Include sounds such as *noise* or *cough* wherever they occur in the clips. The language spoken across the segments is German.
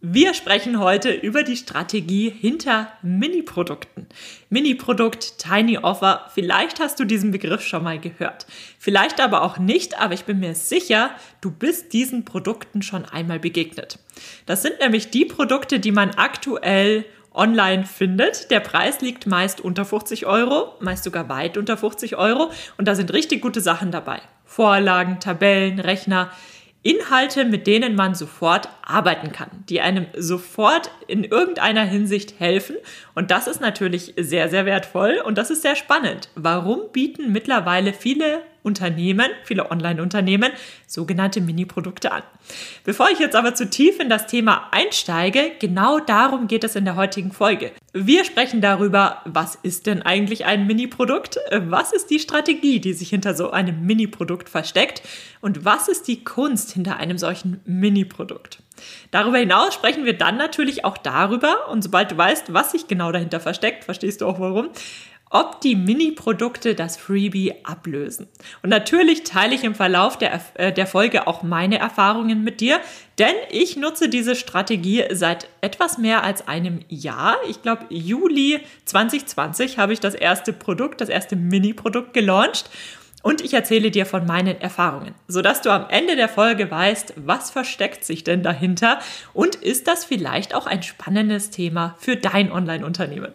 Wir sprechen heute über die Strategie hinter Mini-Produkten. Mini-Produkt, Tiny Offer, vielleicht hast du diesen Begriff schon mal gehört. Vielleicht aber auch nicht, aber ich bin mir sicher, du bist diesen Produkten schon einmal begegnet. Das sind nämlich die Produkte, die man aktuell online findet. Der Preis liegt meist unter 50 Euro, meist sogar weit unter 50 Euro und da sind richtig gute Sachen dabei. Vorlagen, Tabellen, Rechner, Inhalte, mit denen man sofort arbeiten kann, die einem sofort in irgendeiner Hinsicht helfen. Und das ist natürlich sehr, sehr wertvoll und das ist sehr spannend. Warum bieten mittlerweile viele Unternehmen, viele Online-Unternehmen, sogenannte Mini-Produkte an. Bevor ich jetzt aber zu tief in das Thema einsteige, genau darum geht es in der heutigen Folge. Wir sprechen darüber, was ist denn eigentlich ein Mini-Produkt? Was ist die Strategie, die sich hinter so einem Mini-Produkt versteckt? Und was ist die Kunst hinter einem solchen Mini-Produkt? Darüber hinaus sprechen wir dann natürlich auch darüber, und sobald du weißt, was sich genau dahinter versteckt, verstehst du auch warum, ob die Mini-Produkte das Freebie ablösen. Und natürlich teile ich im Verlauf der, äh, der Folge auch meine Erfahrungen mit dir, denn ich nutze diese Strategie seit etwas mehr als einem Jahr. Ich glaube, Juli 2020 habe ich das erste Produkt, das erste Mini-Produkt gelauncht. Und ich erzähle dir von meinen Erfahrungen, sodass du am Ende der Folge weißt, was versteckt sich denn dahinter und ist das vielleicht auch ein spannendes Thema für dein Online-Unternehmen.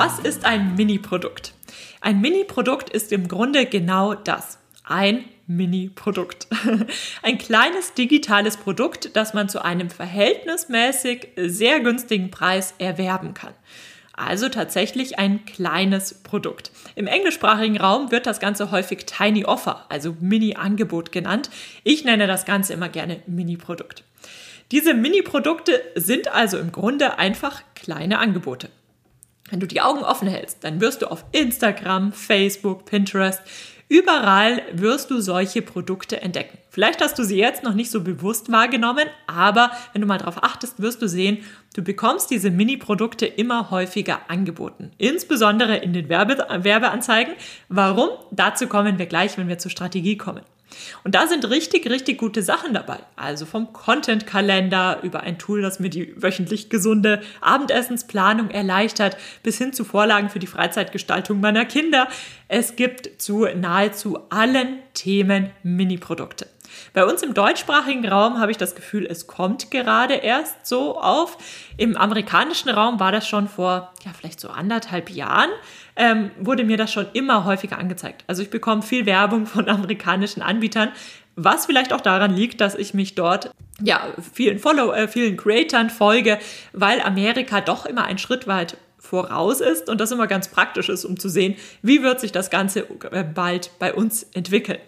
Was ist ein Mini-Produkt? Ein Mini-Produkt ist im Grunde genau das. Ein Mini-Produkt. *laughs* Ein kleines digitales Produkt, das man zu einem verhältnismäßig sehr günstigen Preis erwerben kann. Also tatsächlich ein kleines Produkt. Im englischsprachigen Raum wird das Ganze häufig Tiny Offer, also Mini-Angebot genannt. Ich nenne das Ganze immer gerne Mini-Produkt. Diese Mini-Produkte sind also im Grunde einfach kleine Angebote. Wenn du die Augen offen hältst, dann wirst du auf Instagram, Facebook, Pinterest, überall wirst du solche Produkte entdecken. Vielleicht hast du sie jetzt noch nicht so bewusst wahrgenommen, aber wenn du mal darauf achtest, wirst du sehen, du bekommst diese Mini-Produkte immer häufiger angeboten. Insbesondere in den Werbe Werbeanzeigen. Warum? Dazu kommen wir gleich, wenn wir zur Strategie kommen. Und da sind richtig, richtig gute Sachen dabei. Also vom Content-Kalender über ein Tool, das mir die wöchentlich gesunde Abendessensplanung erleichtert, bis hin zu Vorlagen für die Freizeitgestaltung meiner Kinder. Es gibt zu nahezu allen Themen Mini-Produkte. Bei uns im deutschsprachigen Raum habe ich das Gefühl, es kommt gerade erst so auf. Im amerikanischen Raum war das schon vor, ja, vielleicht so anderthalb Jahren, ähm, wurde mir das schon immer häufiger angezeigt. Also ich bekomme viel Werbung von amerikanischen Anbietern, was vielleicht auch daran liegt, dass ich mich dort ja vielen Follow, äh, vielen Creatern folge, weil Amerika doch immer einen Schritt weit voraus ist und das immer ganz praktisch ist, um zu sehen, wie wird sich das Ganze äh, bald bei uns entwickeln.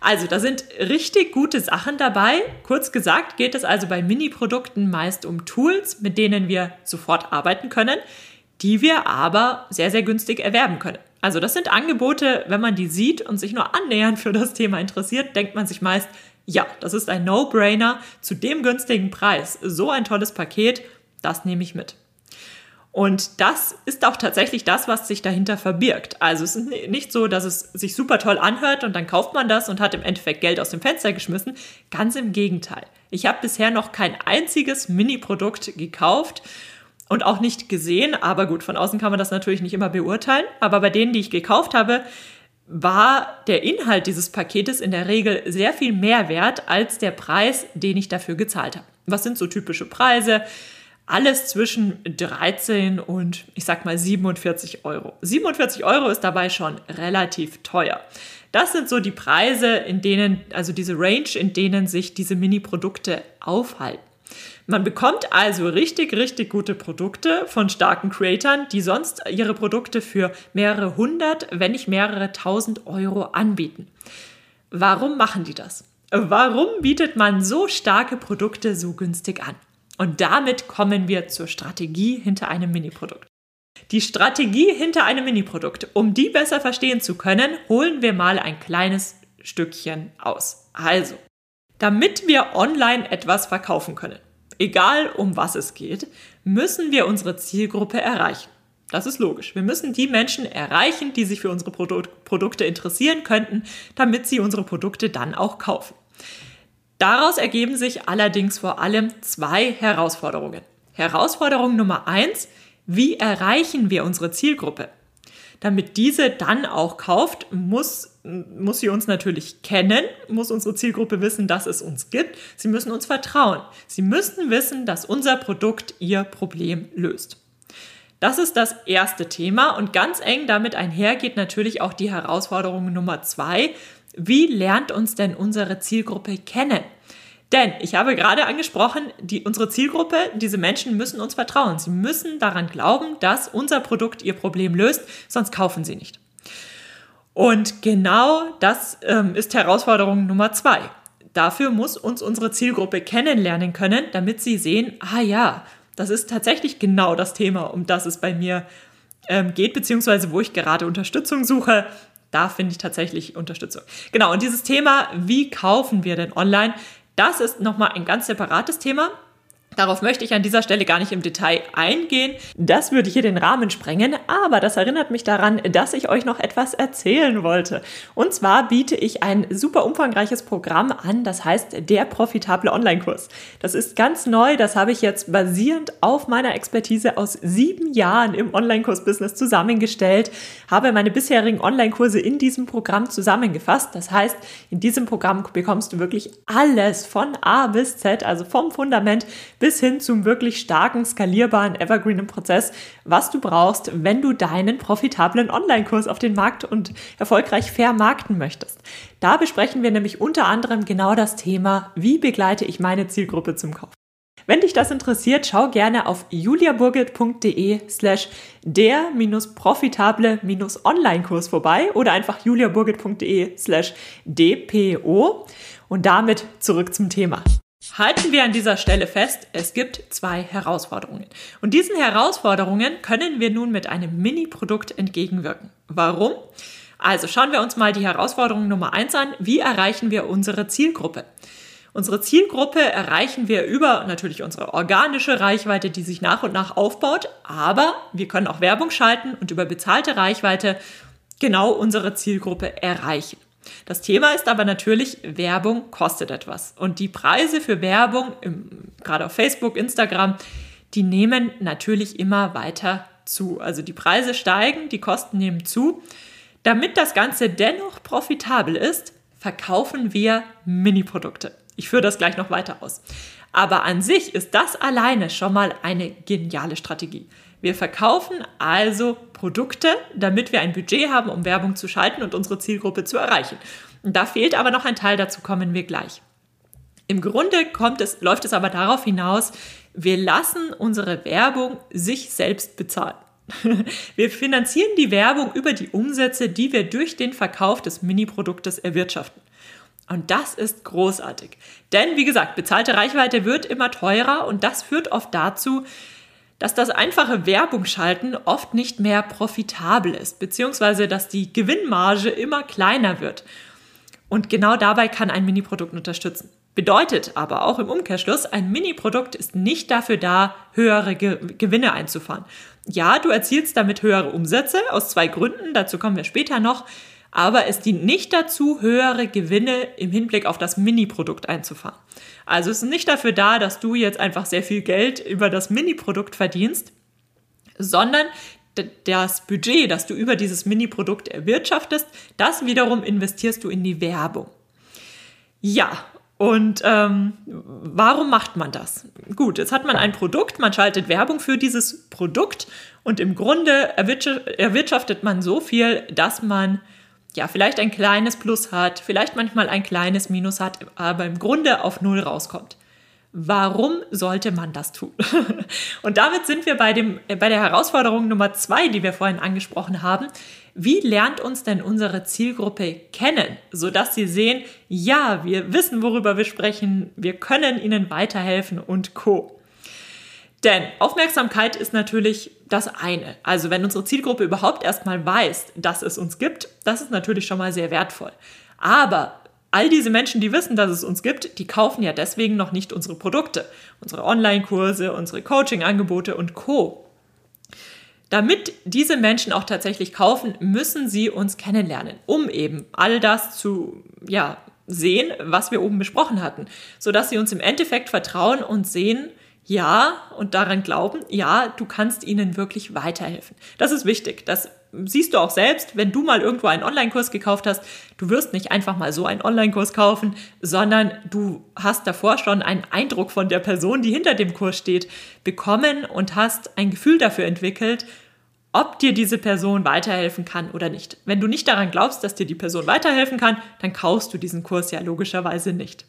Also, da sind richtig gute Sachen dabei. Kurz gesagt geht es also bei Mini-Produkten meist um Tools, mit denen wir sofort arbeiten können, die wir aber sehr, sehr günstig erwerben können. Also, das sind Angebote, wenn man die sieht und sich nur annähernd für das Thema interessiert, denkt man sich meist, ja, das ist ein No-Brainer zu dem günstigen Preis. So ein tolles Paket, das nehme ich mit. Und das ist auch tatsächlich das, was sich dahinter verbirgt. Also es ist nicht so, dass es sich super toll anhört und dann kauft man das und hat im Endeffekt Geld aus dem Fenster geschmissen. Ganz im Gegenteil. Ich habe bisher noch kein einziges Mini-Produkt gekauft und auch nicht gesehen. Aber gut, von außen kann man das natürlich nicht immer beurteilen. Aber bei denen, die ich gekauft habe, war der Inhalt dieses Paketes in der Regel sehr viel mehr wert als der Preis, den ich dafür gezahlt habe. Was sind so typische Preise? Alles zwischen 13 und ich sag mal 47 Euro. 47 Euro ist dabei schon relativ teuer. Das sind so die Preise, in denen, also diese Range, in denen sich diese Mini-Produkte aufhalten. Man bekommt also richtig, richtig gute Produkte von starken Creatern, die sonst ihre Produkte für mehrere hundert, wenn nicht mehrere tausend Euro anbieten. Warum machen die das? Warum bietet man so starke Produkte so günstig an? Und damit kommen wir zur Strategie hinter einem Mini-Produkt. Die Strategie hinter einem Mini-Produkt. Um die besser verstehen zu können, holen wir mal ein kleines Stückchen aus. Also, damit wir online etwas verkaufen können, egal um was es geht, müssen wir unsere Zielgruppe erreichen. Das ist logisch. Wir müssen die Menschen erreichen, die sich für unsere Produk Produkte interessieren könnten, damit sie unsere Produkte dann auch kaufen. Daraus ergeben sich allerdings vor allem zwei Herausforderungen. Herausforderung Nummer eins, wie erreichen wir unsere Zielgruppe? Damit diese dann auch kauft, muss, muss sie uns natürlich kennen, muss unsere Zielgruppe wissen, dass es uns gibt. Sie müssen uns vertrauen. Sie müssen wissen, dass unser Produkt ihr Problem löst. Das ist das erste Thema und ganz eng damit einher geht natürlich auch die Herausforderung Nummer zwei. Wie lernt uns denn unsere Zielgruppe kennen? Denn ich habe gerade angesprochen, die, unsere Zielgruppe, diese Menschen müssen uns vertrauen. Sie müssen daran glauben, dass unser Produkt ihr Problem löst, sonst kaufen sie nicht. Und genau das ähm, ist Herausforderung Nummer zwei. Dafür muss uns unsere Zielgruppe kennenlernen können, damit sie sehen, ah ja, das ist tatsächlich genau das Thema, um das es bei mir ähm, geht, beziehungsweise wo ich gerade Unterstützung suche. Da finde ich tatsächlich Unterstützung. Genau, und dieses Thema, wie kaufen wir denn online, das ist nochmal ein ganz separates Thema. Darauf möchte ich an dieser Stelle gar nicht im Detail eingehen. Das würde hier den Rahmen sprengen, aber das erinnert mich daran, dass ich euch noch etwas erzählen wollte. Und zwar biete ich ein super umfangreiches Programm an, das heißt der profitable Online-Kurs. Das ist ganz neu, das habe ich jetzt basierend auf meiner Expertise aus sieben Jahren im Online-Kurs-Business zusammengestellt, habe meine bisherigen Online-Kurse in diesem Programm zusammengefasst. Das heißt, in diesem Programm bekommst du wirklich alles von A bis Z, also vom Fundament bis bis hin zum wirklich starken, skalierbaren, evergreenen Prozess, was du brauchst, wenn du deinen profitablen Online-Kurs auf den Markt und erfolgreich vermarkten möchtest. Da besprechen wir nämlich unter anderem genau das Thema, wie begleite ich meine Zielgruppe zum Kauf. Wenn dich das interessiert, schau gerne auf juliaburgit.de slash der-profitable-online-Kurs vorbei oder einfach juliaburgit.de slash dpo und damit zurück zum Thema. Halten wir an dieser Stelle fest, es gibt zwei Herausforderungen. Und diesen Herausforderungen können wir nun mit einem Mini-Produkt entgegenwirken. Warum? Also schauen wir uns mal die Herausforderung Nummer eins an. Wie erreichen wir unsere Zielgruppe? Unsere Zielgruppe erreichen wir über natürlich unsere organische Reichweite, die sich nach und nach aufbaut, aber wir können auch Werbung schalten und über bezahlte Reichweite genau unsere Zielgruppe erreichen. Das Thema ist aber natürlich, Werbung kostet etwas. Und die Preise für Werbung, im, gerade auf Facebook, Instagram, die nehmen natürlich immer weiter zu. Also die Preise steigen, die Kosten nehmen zu. Damit das Ganze dennoch profitabel ist, verkaufen wir Mini-Produkte. Ich führe das gleich noch weiter aus. Aber an sich ist das alleine schon mal eine geniale Strategie. Wir verkaufen also Produkte, damit wir ein Budget haben, um Werbung zu schalten und unsere Zielgruppe zu erreichen. Und da fehlt aber noch ein Teil, dazu kommen wir gleich. Im Grunde kommt es, läuft es aber darauf hinaus, wir lassen unsere Werbung sich selbst bezahlen. *laughs* Wir finanzieren die Werbung über die Umsätze, die wir durch den Verkauf des Mini-Produktes erwirtschaften. Und das ist großartig. Denn, wie gesagt, bezahlte Reichweite wird immer teurer und das führt oft dazu, dass das einfache Werbung schalten oft nicht mehr profitabel ist, beziehungsweise dass die Gewinnmarge immer kleiner wird. Und genau dabei kann ein Mini-Produkt unterstützen. Bedeutet aber auch im Umkehrschluss, ein Mini-Produkt ist nicht dafür da, höhere Ge Gewinne einzufahren. Ja, du erzielst damit höhere Umsätze aus zwei Gründen, dazu kommen wir später noch, aber es dient nicht dazu, höhere Gewinne im Hinblick auf das Mini-Produkt einzufahren. Also es ist nicht dafür da, dass du jetzt einfach sehr viel Geld über das Mini-Produkt verdienst, sondern das Budget, das du über dieses Mini-Produkt erwirtschaftest, das wiederum investierst du in die Werbung. Ja, und ähm, warum macht man das? Gut, jetzt hat man ein Produkt, man schaltet Werbung für dieses Produkt und im Grunde erwirtschaftet man so viel, dass man ja, vielleicht ein kleines Plus hat, vielleicht manchmal ein kleines Minus hat, aber im Grunde auf Null rauskommt. Warum sollte man das tun? *laughs* Und damit sind wir bei, dem, äh, bei der Herausforderung Nummer zwei, die wir vorhin angesprochen haben. Wie lernt uns denn unsere Zielgruppe kennen, sodass sie sehen, ja, wir wissen, worüber wir sprechen, wir können ihnen weiterhelfen und co. Denn Aufmerksamkeit ist natürlich das eine. Also wenn unsere Zielgruppe überhaupt erstmal weiß, dass es uns gibt, das ist natürlich schon mal sehr wertvoll. Aber all diese Menschen, die wissen, dass es uns gibt, die kaufen ja deswegen noch nicht unsere Produkte, unsere Online-Kurse, unsere Coaching-Angebote und Co. Damit diese Menschen auch tatsächlich kaufen, müssen sie uns kennenlernen, um eben all das zu ja, sehen, was wir oben besprochen hatten, sodass sie uns im Endeffekt vertrauen und sehen, ja, und daran glauben, ja, du kannst ihnen wirklich weiterhelfen. Das ist wichtig. Das siehst du auch selbst, wenn du mal irgendwo einen Online-Kurs gekauft hast. Du wirst nicht einfach mal so einen Online-Kurs kaufen, sondern du hast davor schon einen Eindruck von der Person, die hinter dem Kurs steht, bekommen und hast ein Gefühl dafür entwickelt, ob dir diese Person weiterhelfen kann oder nicht. Wenn du nicht daran glaubst, dass dir die Person weiterhelfen kann, dann kaufst du diesen Kurs ja logischerweise nicht.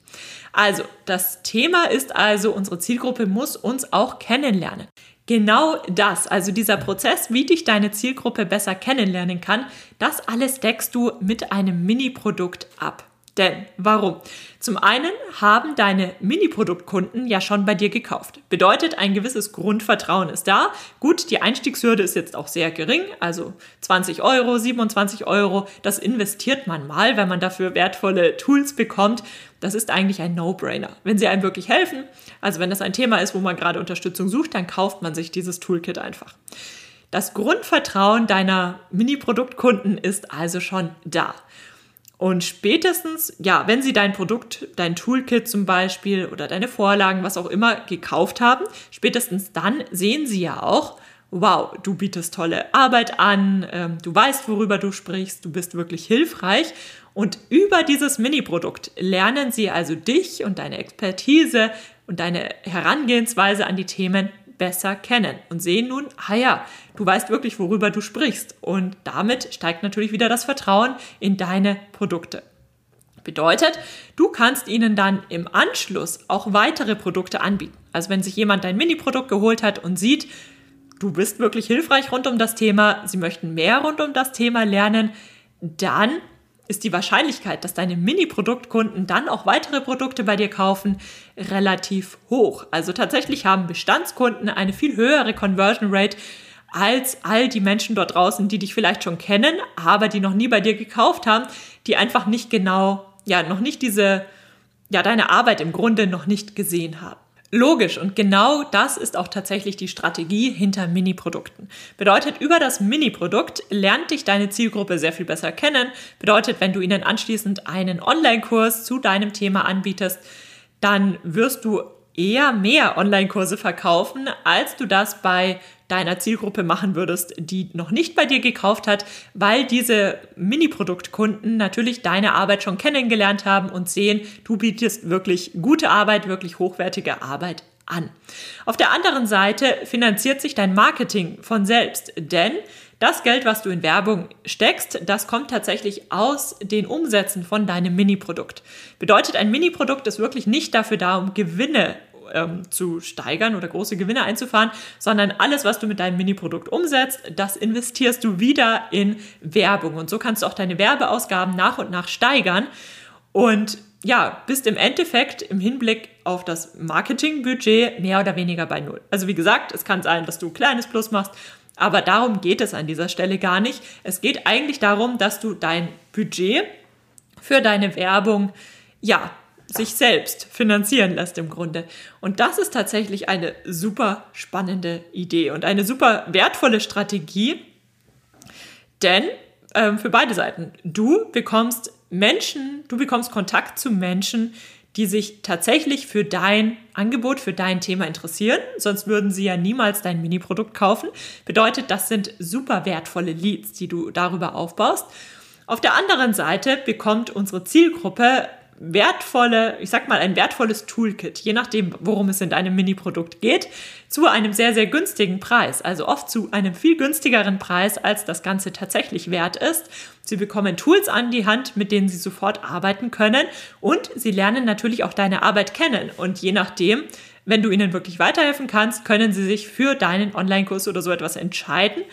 Also, das Thema ist also, unsere Zielgruppe muss uns auch kennenlernen. Genau das, also dieser Prozess, wie dich deine Zielgruppe besser kennenlernen kann, das alles deckst du mit einem Mini-Produkt ab. Denn warum? Zum einen haben deine Mini-Produktkunden ja schon bei dir gekauft. Bedeutet, ein gewisses Grundvertrauen ist da. Gut, die Einstiegshürde ist jetzt auch sehr gering, also 20 Euro, 27 Euro. Das investiert man mal, wenn man dafür wertvolle Tools bekommt. Das ist eigentlich ein No-Brainer. Wenn sie einem wirklich helfen, also wenn das ein Thema ist, wo man gerade Unterstützung sucht, dann kauft man sich dieses Toolkit einfach. Das Grundvertrauen deiner Mini-Produktkunden ist also schon da. Und spätestens, ja, wenn sie dein Produkt, dein Toolkit zum Beispiel oder deine Vorlagen, was auch immer, gekauft haben, spätestens dann sehen sie ja auch, wow, du bietest tolle Arbeit an, ähm, du weißt, worüber du sprichst, du bist wirklich hilfreich. Und über dieses Mini-Produkt lernen sie also dich und deine Expertise und deine Herangehensweise an die Themen besser kennen und sehen nun, ah ja, du weißt wirklich, worüber du sprichst. Und damit steigt natürlich wieder das Vertrauen in deine Produkte. Bedeutet, du kannst ihnen dann im Anschluss auch weitere Produkte anbieten. Also wenn sich jemand dein Mini-Produkt geholt hat und sieht, du bist wirklich hilfreich rund um das Thema, sie möchten mehr rund um das Thema lernen, dann ist die Wahrscheinlichkeit, dass deine Mini-Produktkunden dann auch weitere Produkte bei dir kaufen, relativ hoch. Also tatsächlich haben Bestandskunden eine viel höhere Conversion Rate als all die Menschen dort draußen, die dich vielleicht schon kennen, aber die noch nie bei dir gekauft haben, die einfach nicht genau, ja, noch nicht diese, ja, deine Arbeit im Grunde noch nicht gesehen haben. Logisch und genau das ist auch tatsächlich die Strategie hinter Mini-Produkten. Bedeutet, über das Mini-Produkt lernt dich deine Zielgruppe sehr viel besser kennen. Bedeutet, wenn du ihnen anschließend einen Online-Kurs zu deinem Thema anbietest, dann wirst du eher mehr Online-Kurse verkaufen, als du das bei deiner Zielgruppe machen würdest, die noch nicht bei dir gekauft hat, weil diese Mini-Produktkunden natürlich deine Arbeit schon kennengelernt haben und sehen, du bietest wirklich gute Arbeit, wirklich hochwertige Arbeit an. Auf der anderen Seite finanziert sich dein Marketing von selbst, denn das Geld, was du in Werbung steckst, das kommt tatsächlich aus den Umsätzen von deinem Mini-Produkt. Bedeutet, ein Mini-Produkt ist wirklich nicht dafür da, um Gewinne ähm, zu steigern oder große Gewinne einzufahren, sondern alles, was du mit deinem Mini-Produkt umsetzt, das investierst du wieder in Werbung. Und so kannst du auch deine Werbeausgaben nach und nach steigern. Und ja, bist im Endeffekt im Hinblick auf das Marketingbudget mehr oder weniger bei Null. Also wie gesagt, es kann sein, dass du ein kleines Plus machst, aber darum geht es an dieser Stelle gar nicht. Es geht eigentlich darum, dass du dein Budget für deine Werbung ja sich selbst finanzieren lässt im Grunde. Und das ist tatsächlich eine super spannende Idee und eine super wertvolle Strategie, denn ähm, für beide Seiten, du bekommst Menschen, du bekommst Kontakt zu Menschen, die sich tatsächlich für dein Angebot, für dein Thema interessieren. Sonst würden sie ja niemals dein Mini-Produkt kaufen. Bedeutet, das sind super wertvolle Leads, die du darüber aufbaust. Auf der anderen Seite bekommt unsere Zielgruppe wertvolle, ich sag mal, ein wertvolles Toolkit, je nachdem, worum es in deinem Mini-Produkt geht, zu einem sehr, sehr günstigen Preis. Also oft zu einem viel günstigeren Preis, als das Ganze tatsächlich wert ist. Sie bekommen Tools an die Hand, mit denen sie sofort arbeiten können und sie lernen natürlich auch deine Arbeit kennen. Und je nachdem, wenn du ihnen wirklich weiterhelfen kannst, können sie sich für deinen Online-Kurs oder so etwas entscheiden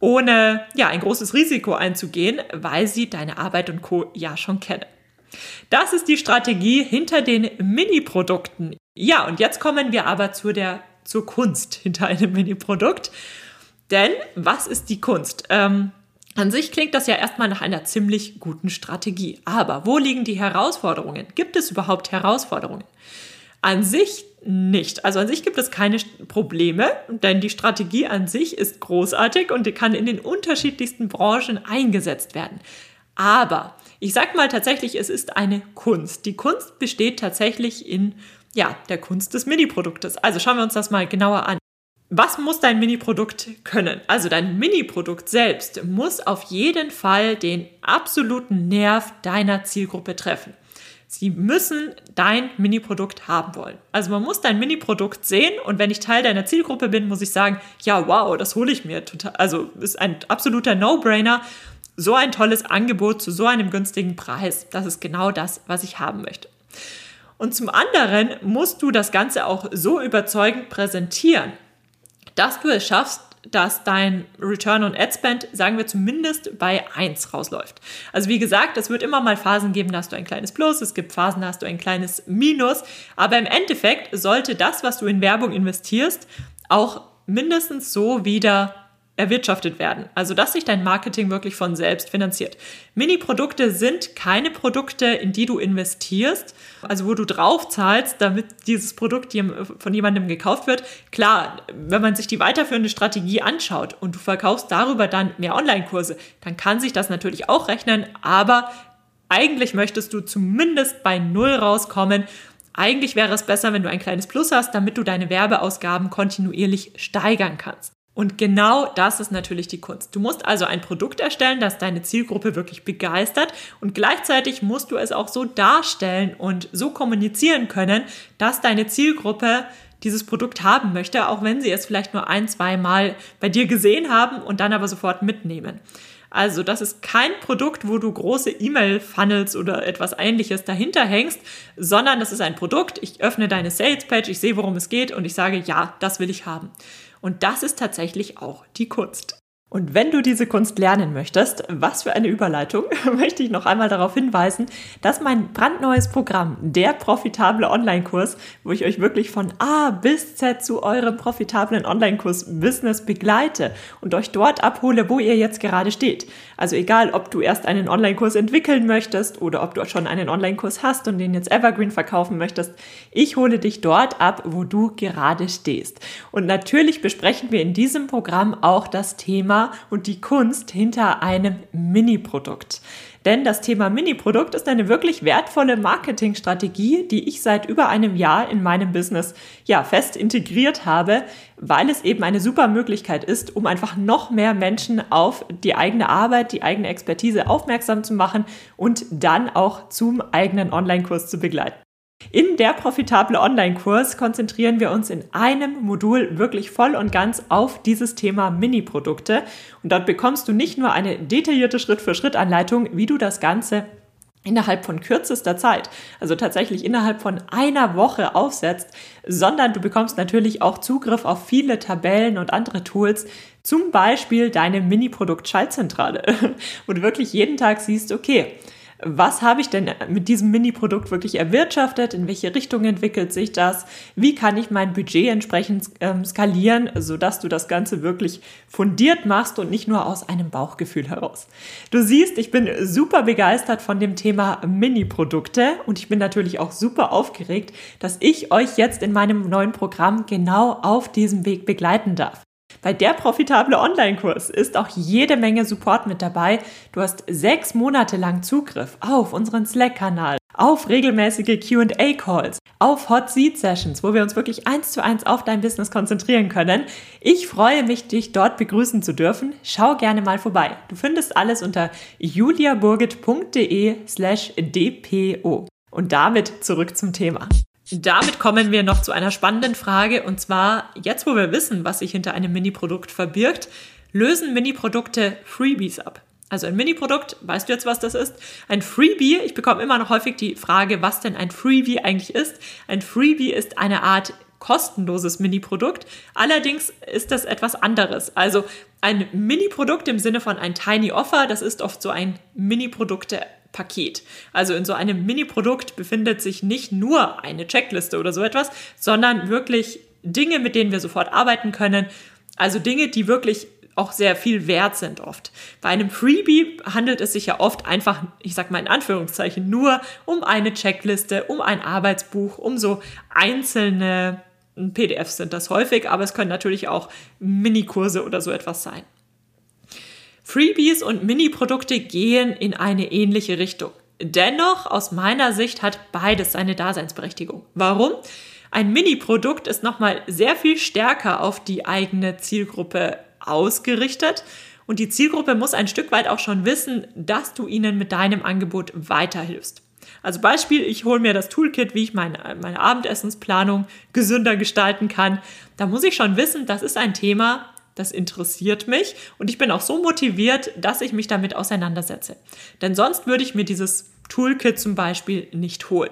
ohne ja ein großes Risiko einzugehen, weil sie deine Arbeit und Co ja schon kennen. Das ist die Strategie hinter den Mini-Produkten. Ja, und jetzt kommen wir aber zu der zur Kunst hinter einem Mini-Produkt. Denn was ist die Kunst? Ähm, an sich klingt das ja erstmal nach einer ziemlich guten Strategie. Aber wo liegen die Herausforderungen? Gibt es überhaupt Herausforderungen? An sich nicht. Also an sich gibt es keine Probleme, denn die Strategie an sich ist großartig und die kann in den unterschiedlichsten Branchen eingesetzt werden. Aber ich sag mal tatsächlich, es ist eine Kunst. Die Kunst besteht tatsächlich in ja, der Kunst des Mini-Produktes. Also schauen wir uns das mal genauer an. Was muss dein Mini-Produkt können? Also dein Mini-Produkt selbst muss auf jeden Fall den absoluten Nerv deiner Zielgruppe treffen. Sie müssen dein Mini-Produkt haben wollen. Also man muss dein Mini-Produkt sehen und wenn ich Teil deiner Zielgruppe bin, muss ich sagen, ja, wow, das hole ich mir total. Also ist ein absoluter No-Brainer. So ein tolles Angebot zu so einem günstigen Preis. Das ist genau das, was ich haben möchte. Und zum anderen musst du das Ganze auch so überzeugend präsentieren, dass du es schaffst, dass dein Return on Ad Spend, sagen wir zumindest, bei 1 rausläuft. Also wie gesagt, es wird immer mal Phasen geben, da hast du ein kleines Plus, es gibt Phasen, da hast du ein kleines Minus, aber im Endeffekt sollte das, was du in Werbung investierst, auch mindestens so wieder erwirtschaftet werden. Also, dass sich dein Marketing wirklich von selbst finanziert. Mini-Produkte sind keine Produkte, in die du investierst, also wo du drauf zahlst, damit dieses Produkt von jemandem gekauft wird. Klar, wenn man sich die weiterführende Strategie anschaut und du verkaufst darüber dann mehr Online-Kurse, dann kann sich das natürlich auch rechnen, aber eigentlich möchtest du zumindest bei Null rauskommen eigentlich wäre es besser, wenn du ein kleines Plus hast, damit du deine Werbeausgaben kontinuierlich steigern kannst. Und genau das ist natürlich die Kunst. Du musst also ein Produkt erstellen, das deine Zielgruppe wirklich begeistert und gleichzeitig musst du es auch so darstellen und so kommunizieren können, dass deine Zielgruppe dieses Produkt haben möchte, auch wenn sie es vielleicht nur ein, zwei Mal bei dir gesehen haben und dann aber sofort mitnehmen. Also das ist kein Produkt, wo du große E-Mail-Funnels oder etwas ähnliches dahinter hängst, sondern das ist ein Produkt, ich öffne deine Sales-Page, ich sehe, worum es geht und ich sage, ja, das will ich haben. Und das ist tatsächlich auch die Kunst. Und wenn du diese Kunst lernen möchtest, was für eine Überleitung, *laughs* möchte ich noch einmal darauf hinweisen, dass mein brandneues Programm, der profitable Online-Kurs, wo ich euch wirklich von A bis Z zu eurem profitablen Online-Kurs Business begleite und euch dort abhole, wo ihr jetzt gerade steht. Also egal, ob du erst einen Online-Kurs entwickeln möchtest oder ob du schon einen Online-Kurs hast und den jetzt Evergreen verkaufen möchtest, ich hole dich dort ab, wo du gerade stehst. Und natürlich besprechen wir in diesem Programm auch das Thema und die Kunst hinter einem Mini-Produkt. Denn das Thema Mini-Produkt ist eine wirklich wertvolle Marketingstrategie, die ich seit über einem Jahr in meinem Business ja fest integriert habe, weil es eben eine super Möglichkeit ist, um einfach noch mehr Menschen auf die eigene Arbeit, die eigene Expertise aufmerksam zu machen und dann auch zum eigenen Online-Kurs zu begleiten. In der profitable Online-Kurs konzentrieren wir uns in einem Modul wirklich voll und ganz auf dieses Thema Mini-Produkte. Und dort bekommst du nicht nur eine detaillierte Schritt-für-Schritt-Anleitung, wie du das Ganze innerhalb von kürzester Zeit, also tatsächlich innerhalb von einer Woche aufsetzt, sondern du bekommst natürlich auch Zugriff auf viele Tabellen und andere Tools, zum Beispiel deine Mini-Produkt-Schaltzentrale, *laughs* wo du wirklich jeden Tag siehst, okay, was habe ich denn mit diesem Mini-Produkt wirklich erwirtschaftet, in welche Richtung entwickelt sich das, wie kann ich mein Budget entsprechend ähm, skalieren, sodass du das Ganze wirklich fundiert machst und nicht nur aus einem Bauchgefühl heraus. Du siehst, ich bin super begeistert von dem Thema Mini-Produkte und ich bin natürlich auch super aufgeregt, dass ich euch jetzt in meinem neuen Programm genau auf diesem Weg begleiten darf. Bei der profitable Online-Kurs ist auch jede Menge Support mit dabei. Du hast sechs Monate lang Zugriff auf unseren Slack-Kanal, auf regelmäßige QA-Calls, auf Hot Seat Sessions, wo wir uns wirklich eins zu eins auf dein Business konzentrieren können. Ich freue mich, dich dort begrüßen zu dürfen. Schau gerne mal vorbei. Du findest alles unter juliaburgit.de slash dpo. Und damit zurück zum Thema. Damit kommen wir noch zu einer spannenden Frage und zwar, jetzt wo wir wissen, was sich hinter einem Mini-Produkt verbirgt, lösen Mini-Produkte Freebies ab. Also ein Mini-Produkt, weißt du jetzt, was das ist? Ein Freebie, ich bekomme immer noch häufig die Frage, was denn ein Freebie eigentlich ist. Ein Freebie ist eine Art kostenloses Mini-Produkt. Allerdings ist das etwas anderes. Also ein Mini-Produkt im Sinne von ein Tiny Offer, das ist oft so ein Mini-Produkte Paket. Also in so einem Mini-Produkt befindet sich nicht nur eine Checkliste oder so etwas, sondern wirklich Dinge, mit denen wir sofort arbeiten können. Also Dinge, die wirklich auch sehr viel wert sind oft. Bei einem Freebie handelt es sich ja oft einfach, ich sag mal in Anführungszeichen, nur um eine Checkliste, um ein Arbeitsbuch, um so einzelne PDFs sind das häufig, aber es können natürlich auch Minikurse oder so etwas sein. Freebies und Mini-Produkte gehen in eine ähnliche Richtung. Dennoch, aus meiner Sicht, hat beides seine Daseinsberechtigung. Warum? Ein Mini-Produkt ist nochmal sehr viel stärker auf die eigene Zielgruppe ausgerichtet und die Zielgruppe muss ein Stück weit auch schon wissen, dass du ihnen mit deinem Angebot weiterhilfst. Also Beispiel, ich hole mir das Toolkit, wie ich meine, meine Abendessensplanung gesünder gestalten kann. Da muss ich schon wissen, das ist ein Thema, das interessiert mich und ich bin auch so motiviert, dass ich mich damit auseinandersetze. Denn sonst würde ich mir dieses Toolkit zum Beispiel nicht holen.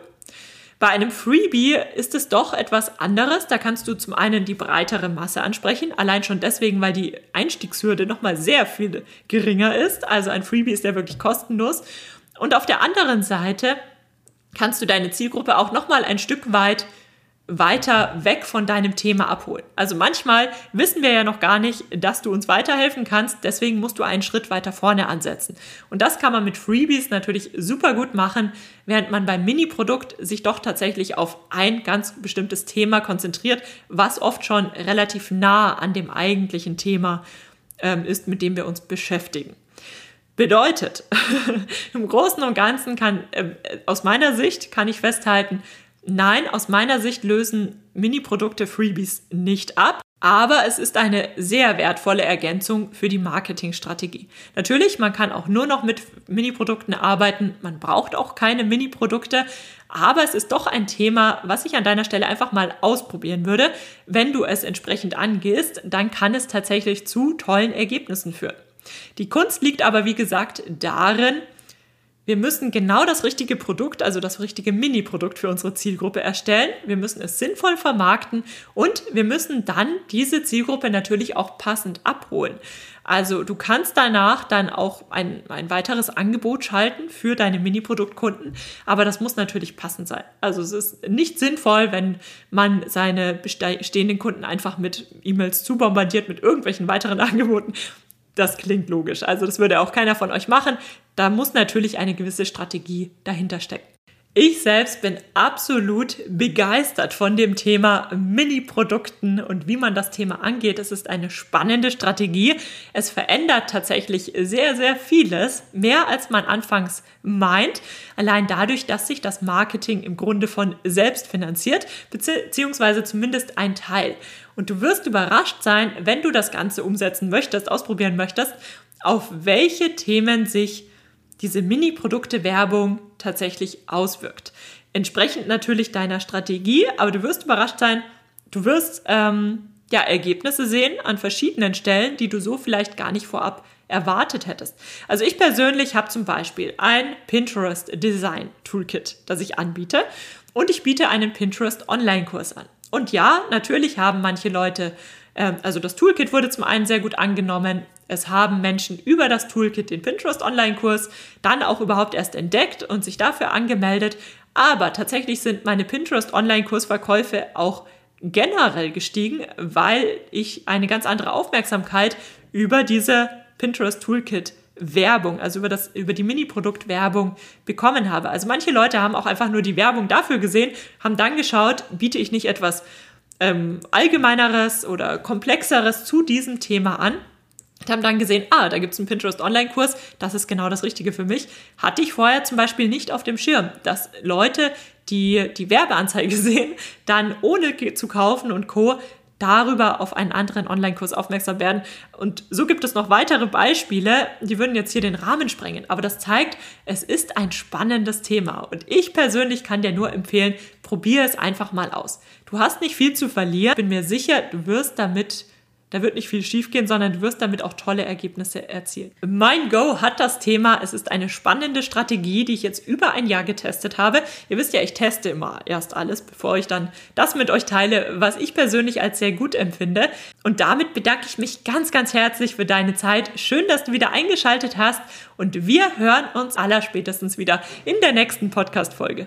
Bei einem Freebie ist es doch etwas anderes. Da kannst du zum einen die breitere Masse ansprechen, allein schon deswegen, weil die Einstiegshürde nochmal sehr viel geringer ist. Also ein Freebie ist ja wirklich kostenlos. Und auf der anderen Seite kannst du deine Zielgruppe auch nochmal ein Stück weit weiter weg von deinem Thema abholen. Also manchmal wissen wir ja noch gar nicht, dass du uns weiterhelfen kannst, deswegen musst du einen Schritt weiter vorne ansetzen. Und das kann man mit Freebies natürlich super gut machen, während man beim Mini-Produkt sich doch tatsächlich auf ein ganz bestimmtes Thema konzentriert, was oft schon relativ nah an dem eigentlichen Thema ähm, ist, mit dem wir uns beschäftigen. Bedeutet, *laughs* im Großen und Ganzen kann, äh, aus meiner Sicht kann ich festhalten, Nein, aus meiner Sicht lösen Mini-Produkte Freebies nicht ab. Aber es ist eine sehr wertvolle Ergänzung für die Marketingstrategie. Natürlich, man kann auch nur noch mit Mini-Produkten arbeiten. Man braucht auch keine Mini-Produkte. Aber es ist doch ein Thema, was ich an deiner Stelle einfach mal ausprobieren würde. Wenn du es entsprechend angehst, dann kann es tatsächlich zu tollen Ergebnissen führen. Die Kunst liegt aber, wie gesagt, darin, wir müssen genau das richtige Produkt, also das richtige Mini-Produkt für unsere Zielgruppe erstellen. Wir müssen es sinnvoll vermarkten und wir müssen dann diese Zielgruppe natürlich auch passend abholen. Also du kannst danach dann auch ein, ein weiteres Angebot schalten für deine Mini-Produktkunden, aber das muss natürlich passend sein. Also es ist nicht sinnvoll, wenn man seine bestehenden Kunden einfach mit E-Mails zubombardiert mit irgendwelchen weiteren *laughs* Angeboten das klingt logisch. Also das würde auch keiner von euch machen. Da muss natürlich eine gewisse Strategie dahinter stecken. Ich selbst bin absolut begeistert von dem Thema Mini-Produkten und wie man das Thema angeht. Es ist eine spannende Strategie. Es verändert tatsächlich sehr, sehr vieles, mehr als man anfangs meint. Allein dadurch, dass sich das Marketing im Grunde von selbst finanziert, beziehungsweise zumindest ein Teil. Und du wirst überrascht sein, wenn du das Ganze umsetzen möchtest, ausprobieren möchtest, auf welche Themen sich diese Mini-Produkte-Werbung tatsächlich auswirkt. Entsprechend natürlich deiner Strategie, aber du wirst überrascht sein, du wirst ähm, ja Ergebnisse sehen an verschiedenen Stellen, die du so vielleicht gar nicht vorab erwartet hättest. Also ich persönlich habe zum Beispiel ein Pinterest Design Toolkit, das ich anbiete und ich biete einen Pinterest Online-Kurs an. Und ja, natürlich haben manche Leute also das Toolkit wurde zum einen sehr gut angenommen. Es haben Menschen über das Toolkit den Pinterest Online-Kurs dann auch überhaupt erst entdeckt und sich dafür angemeldet. Aber tatsächlich sind meine Pinterest Online-Kursverkäufe auch generell gestiegen, weil ich eine ganz andere Aufmerksamkeit über diese Pinterest Toolkit Werbung, also über, das, über die Mini-Produkt-Werbung bekommen habe. Also manche Leute haben auch einfach nur die Werbung dafür gesehen, haben dann geschaut, biete ich nicht etwas ähm, Allgemeineres oder Komplexeres zu diesem Thema an und haben dann gesehen, ah, da gibt es einen Pinterest Online-Kurs, das ist genau das Richtige für mich. Hatte ich vorher zum Beispiel nicht auf dem Schirm, dass Leute, die die Werbeanzeige *laughs* sehen, dann ohne zu kaufen und Co darüber auf einen anderen Online-Kurs aufmerksam werden. Und so gibt es noch weitere Beispiele, die würden jetzt hier den Rahmen sprengen. Aber das zeigt, es ist ein spannendes Thema. Und ich persönlich kann dir nur empfehlen, probier es einfach mal aus. Du hast nicht viel zu verlieren. Bin mir sicher, du wirst damit da wird nicht viel schiefgehen, sondern du wirst damit auch tolle Ergebnisse erzielen. Mein Go hat das Thema, es ist eine spannende Strategie, die ich jetzt über ein Jahr getestet habe. Ihr wisst ja, ich teste immer erst alles, bevor ich dann das mit euch teile, was ich persönlich als sehr gut empfinde. Und damit bedanke ich mich ganz, ganz herzlich für deine Zeit. Schön, dass du wieder eingeschaltet hast und wir hören uns aller spätestens wieder in der nächsten Podcast-Folge.